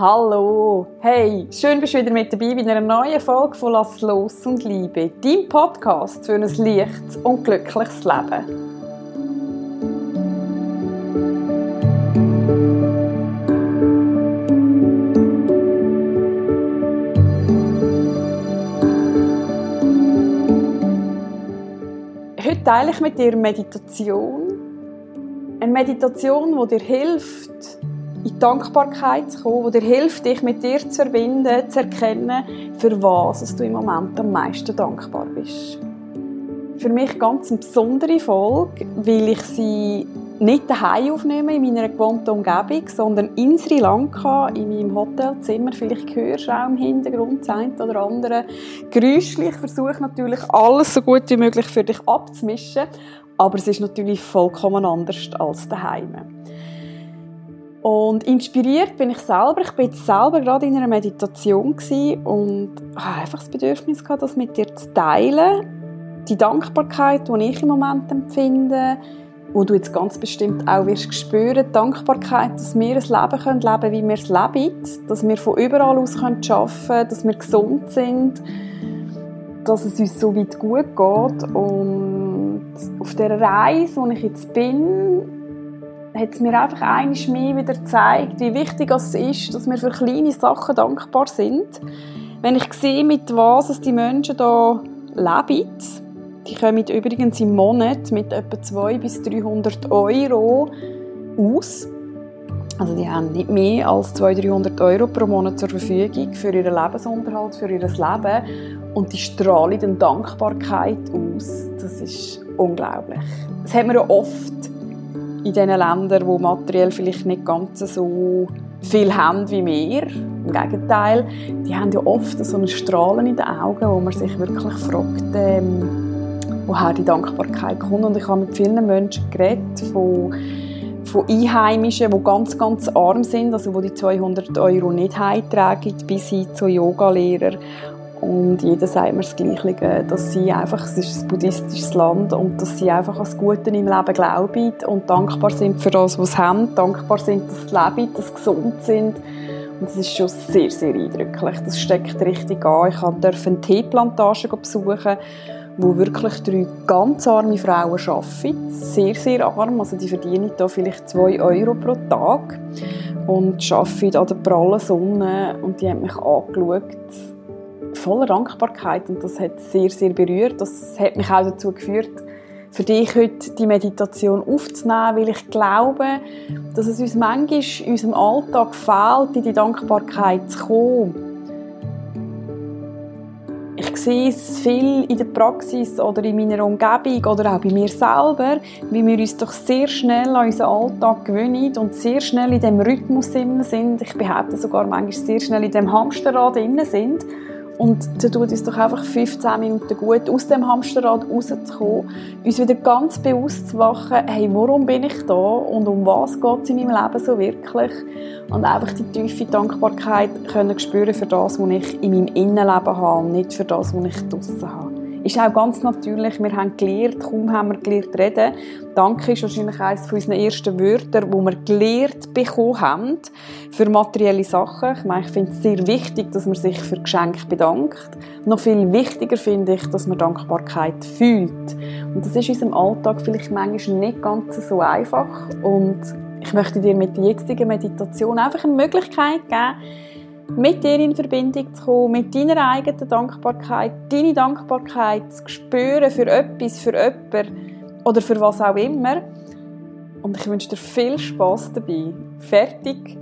Hallo, hey, schön bist du wieder mit dabei bei einer neuen Folge von Lass los und Liebe, dein Podcast für ein leichtes und glückliches Leben. Heute teile ich mit dir Meditation. Eine Meditation, die dir hilft, in die Dankbarkeit zu kommen, die dir hilft, dich mit dir zu verbinden, zu erkennen, für was du im Moment am meisten dankbar bist. Für mich ganz eine besondere Folge, weil ich sie nicht daheim aufnehme in meiner gewohnten Umgebung, sondern in Sri Lanka, in meinem Hotelzimmer. Vielleicht hörst du auch im Hintergrund das eine oder andere Geräuschchen. Ich versuche natürlich alles so gut wie möglich für dich abzumischen, aber es ist natürlich vollkommen anders als daheim. Und inspiriert bin ich selber. Ich bin jetzt selber gerade in einer Meditation und habe einfach das Bedürfnis gehabt, das mit dir zu teilen. Die Dankbarkeit, die ich im Moment empfinde, wo du jetzt ganz bestimmt auch wirst spüren, die Dankbarkeit, dass wir ein Leben können leben, wie wir es leben, dass wir von überall aus arbeiten können, dass wir gesund sind, dass es uns so weit gut geht und auf der Reise, wo ich jetzt bin, hat es mir einfach einiges mehr wieder gezeigt, wie wichtig es ist, dass wir für kleine Sachen dankbar sind. Wenn ich sehe, mit was die Menschen hier leben, die kommen übrigens im Monat mit etwa 200 bis 300 Euro aus. Also die haben nicht mehr als 200, 300 Euro pro Monat zur Verfügung für ihren Lebensunterhalt, für ihr Leben. Und die strahlen dann Dankbarkeit aus. Das ist unglaublich. Das haben wir oft in diesen Ländern, wo materiell vielleicht nicht ganz so viel haben wie wir. Im Gegenteil, die haben ja oft so ein Strahlen in den Augen, wo man sich wirklich fragt, ähm, woher die Dankbarkeit kommt. Und ich habe mit vielen Menschen geredet, von, von Einheimischen, die ganz, ganz arm sind, also die die 200 Euro nicht heimtragen, bis hin zu Yogalehrern und jeder sagt mir das Gleiche, dass sie einfach, es ist ein buddhistisches Land und dass sie einfach an das Gute im Leben glauben und dankbar sind für das, was sie haben, dankbar sind, dass sie leben, dass sie gesund sind. Und das ist schon sehr, sehr eindrücklich. Das steckt richtig an. Ich durfte eine Teeplantage besuchen, wo wirklich drei ganz arme Frauen arbeiten. Sehr, sehr arm. Also die verdienen da vielleicht zwei Euro pro Tag und arbeiten an der prallen Sonne. Und die haben mich angeschaut voller Dankbarkeit und das hat sehr, sehr berührt. Das hat mich auch dazu geführt, für dich heute die Meditation aufzunehmen, weil ich glaube, dass es uns manchmal in unserem Alltag fehlt, in die Dankbarkeit zu kommen. Ich sehe es viel in der Praxis oder in meiner Umgebung oder auch bei mir selber, wie wir uns doch sehr schnell an unseren Alltag gewöhnen und sehr schnell in dem Rhythmus sind. Ich behaupte sogar manchmal sehr schnell in dem Hamsterrad sind und da tut es doch einfach 15 Minuten gut, aus dem Hamsterrad rauszukommen, uns wieder ganz bewusst zu machen, hey, warum bin ich da und um was geht es in meinem Leben so wirklich? Und einfach die tiefe Dankbarkeit können spüren für das, was ich in meinem Innenleben habe und nicht für das, was ich draussen habe ist auch ganz natürlich. Wir haben gelernt, kaum haben wir gelernt reden. Danke ist wahrscheinlich eines unserer ersten Wörter, wo wir gelernt bekommen haben für materielle Sachen. Ich meine, ich finde es sehr wichtig, dass man sich für Geschenke bedankt. Noch viel wichtiger finde ich, dass man Dankbarkeit fühlt. Und das ist in unserem Alltag vielleicht manchmal nicht ganz so einfach. Und ich möchte dir mit der jetzigen Meditation einfach eine Möglichkeit geben, mit dir in Verbindung zu kommen, mit deiner eigenen Dankbarkeit, deine Dankbarkeit zu spüren für etwas, für jemanden oder für was auch immer. Und ich wünsche dir viel Spaß dabei. Fertig,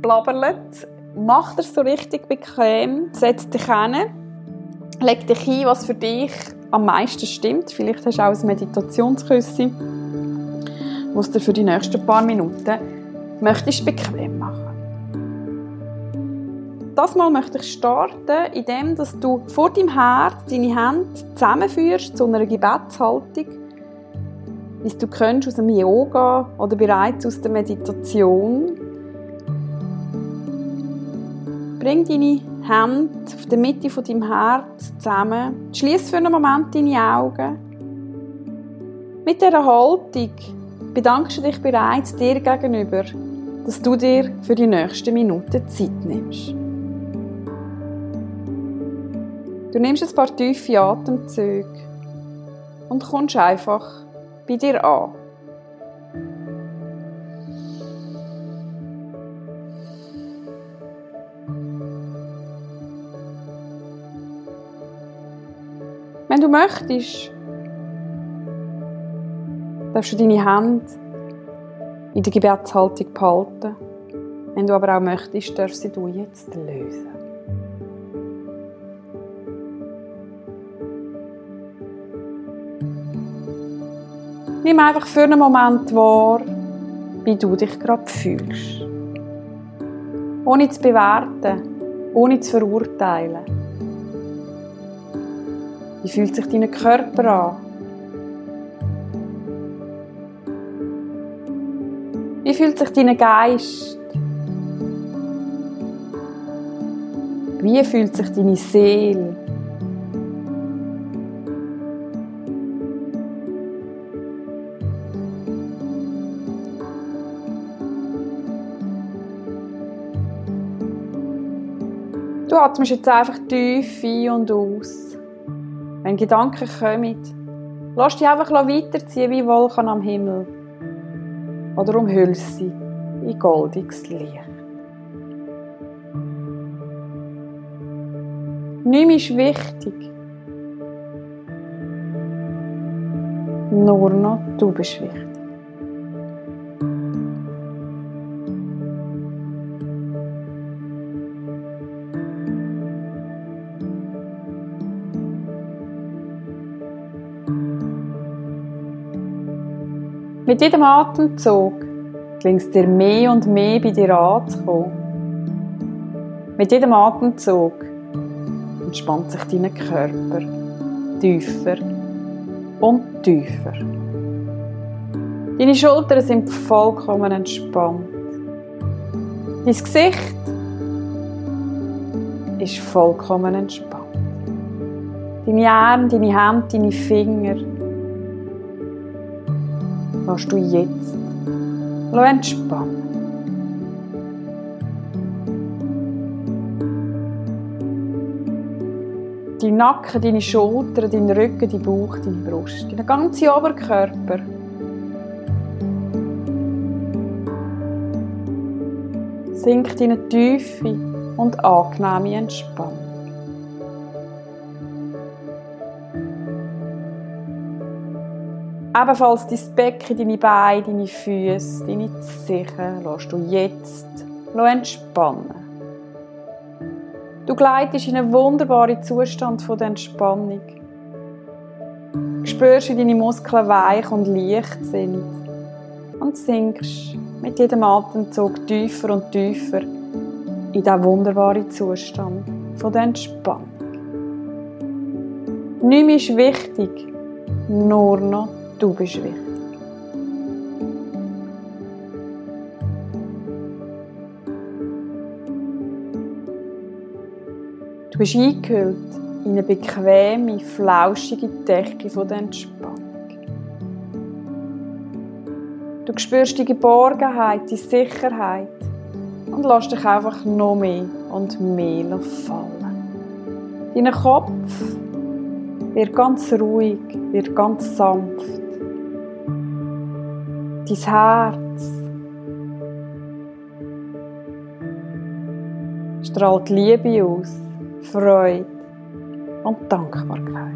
blabbert, mach dir so richtig bequem, setz dich hin, leg dich hin, was für dich am meisten stimmt. Vielleicht hast du auch ein Meditationsküsse, was dir für die nächsten paar Minuten möchtest bequem das Mal möchte ich starten, indem dass du vor deinem Herz deine Hände zusammenführst zu einer Gebetshaltung, wie du kennst aus dem Yoga oder bereits aus der Meditation. Bring deine Hände auf der Mitte von deinem Herz zusammen. Schließ für einen Moment deine Augen. Mit dieser Haltung bedankst du dich bereits dir gegenüber dass du dir für die nächsten Minuten Zeit nimmst. Du nimmst ein paar tiefe Atemzüge und kommst einfach bei dir an. Wenn du möchtest, darfst du deine Hände in der Gebetshaltung behalten. Wenn du aber auch möchtest, darfst du jetzt lösen. Nimm einfach für einen Moment wahr, wie du dich gerade fühlst. Ohne zu bewerten, ohne zu verurteilen. Wie fühlt sich dein Körper an? Wie fühlt sich dein Geist? Wie fühlt sich deine Seele? Du atmest jetzt einfach tief ein und aus. Wenn Gedanken kommen, lass dich einfach weiterziehen wie Wolken am Himmel. Oder umhüllst sie in goldiges Licht. Nichts ist wichtig. Nur noch du bist wichtig. Mit jedem Atemzug gelingt es dir mehr und mehr bei dir anzukommen. Mit jedem Atemzug entspannt sich dein Körper tiefer und tiefer. Deine Schultern sind vollkommen entspannt. Dein Gesicht ist vollkommen entspannt. Deine Arme, deine Hände, deine Finger lässt du jetzt entspannen. Dein Nacken, deine Schultern, dein Rücken, dein Bauch, deine Brust, dein ganzer Oberkörper. Sinkt in eine tiefe und angenehme Entspannung. Ebenfalls dein Becken, deine Beine, deine Füße, deine Zehen lässt du jetzt entspannen. Du gleitest in einen wunderbaren Zustand von der Entspannung. Spürst, wie deine Muskeln weich und leicht sind und sinkst mit jedem Atemzug tiefer und tiefer in diesen wunderbaren Zustand von der Entspannung. Nichts ist wichtig, nur noch Du bist wichtig. Du bist eingehüllt in eine bequeme, flauschige Decke von der Entspannung. Du spürst die Geborgenheit, die Sicherheit und lässt dich einfach noch mehr und mehr fallen. Dein Kopf wird ganz ruhig, wird ganz sanft dein Herz strahlt Liebe aus, Freude und Dankbarkeit.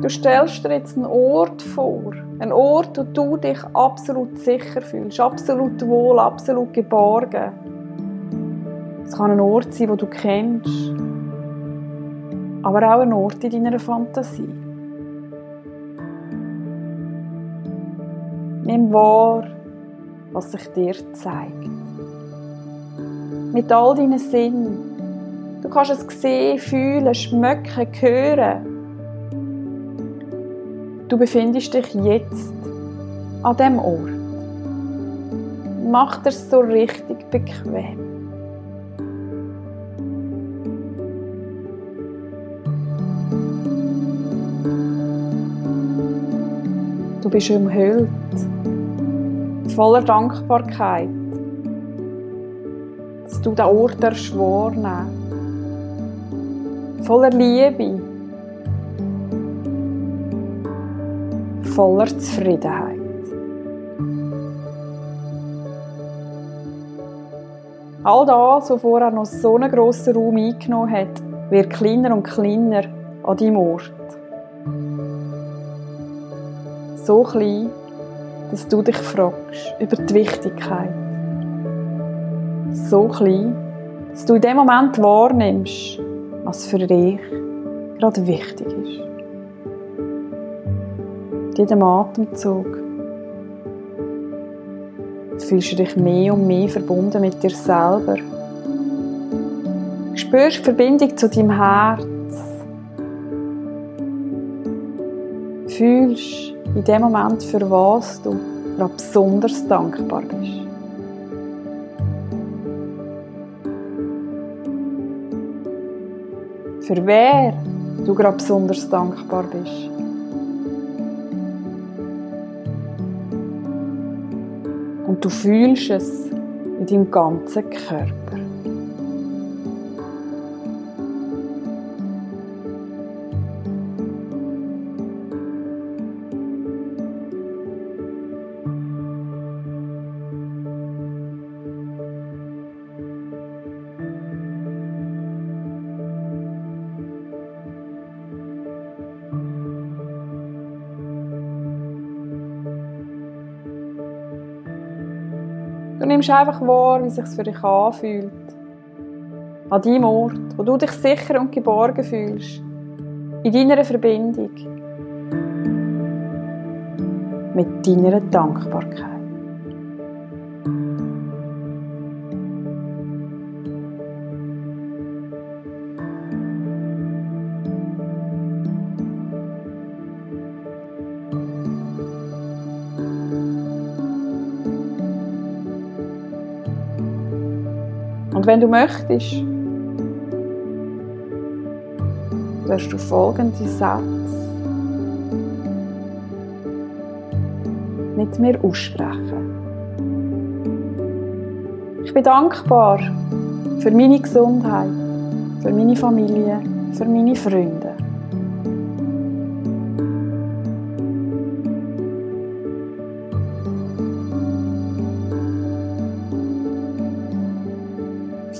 Du stellst dir jetzt einen Ort vor, einen Ort, wo du dich absolut sicher fühlst, absolut wohl, absolut geborgen. Kann ein Ort sein, wo du kennst, aber auch ein Ort in deiner Fantasie. Nimm wahr, was sich dir zeigt. Mit all deinen Sinnen. Du kannst es sehen, fühlen, schmecken, hören. Du befindest dich jetzt an dem Ort. Mach dir so richtig bequem. Du bist umhüllt, voller Dankbarkeit, dass du den Ort erschworen voller Liebe, voller Zufriedenheit. All das, was vorher noch so einen grossen Raum eingenommen hat, wird kleiner und kleiner an deinem Ort. So klein, dass du dich fragst über die Wichtigkeit. So klein, dass du in dem Moment wahrnimmst, was für dich gerade wichtig ist. In jedem Atemzug fühlst du dich mehr und mehr verbunden mit dir selber. Spürst die Verbindung zu deinem Herz. Fühlst in dem Moment, für was du gerade besonders dankbar bist. Für wer du gerade besonders dankbar bist. Und du fühlst es in deinem ganzen Körper. Nimmst einfach wahr, wie es sich für dich anfühlt. An deinem Ort, wo du dich sicher und geborgen fühlst. In deiner Verbindung. Mit deiner Dankbarkeit. Und wenn du möchtest, darfst du folgende Sätze mit mir aussprechen. Ich bin dankbar für meine Gesundheit, für meine Familie, für meine Freunde.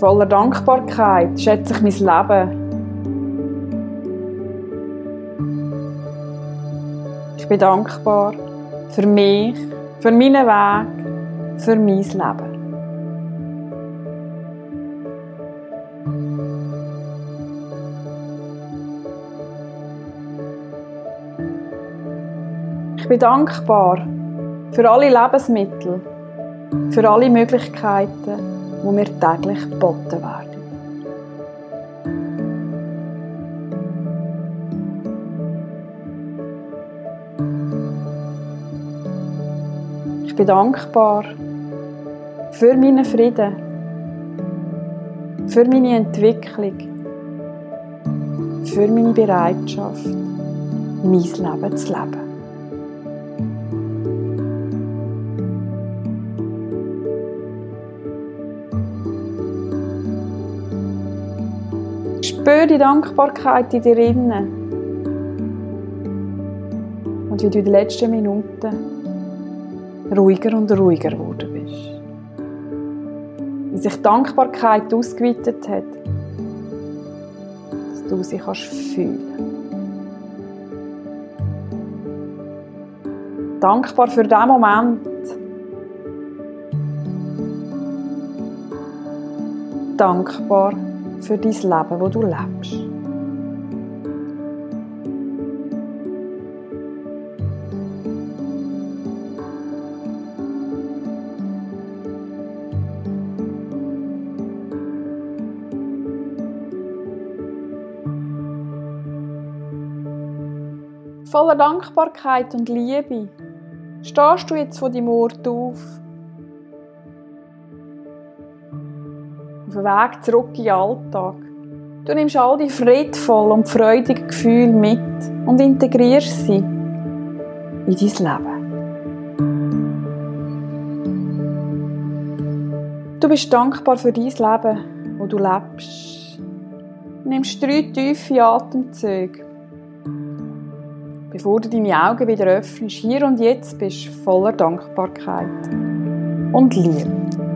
Voller Dankbarkeit schätze ich mein Leben. Ich bin dankbar für mich, für meinen Weg, für mein Leben. Ich bin dankbar für alle Lebensmittel, für alle Möglichkeiten, wo mir täglich geboten werden. Ich bin dankbar für meinen Frieden, für meine Entwicklung, für meine Bereitschaft, mein Leben zu leben. Spür die Dankbarkeit in dir innen. Und wie du in den letzten Minuten ruhiger und ruhiger geworden bist. Wie sich Dankbarkeit ausgeweitet hat, dass du sie kannst fühlen Dankbar für diesen Moment. Dankbar für dein Leben, wo du lebst. Voller Dankbarkeit und Liebe stehst du jetzt von deinem Ort auf auf dem Weg zurück in den Alltag. Du nimmst all die friedvollen und freudigen Gefühle mit und integrierst sie in dein Leben. Du bist dankbar für dein Leben, wo du lebst. Du nimmst drei tiefe Atemzüge. Bevor du deine Augen wieder öffnest, hier und jetzt bist du voller Dankbarkeit und Liebe.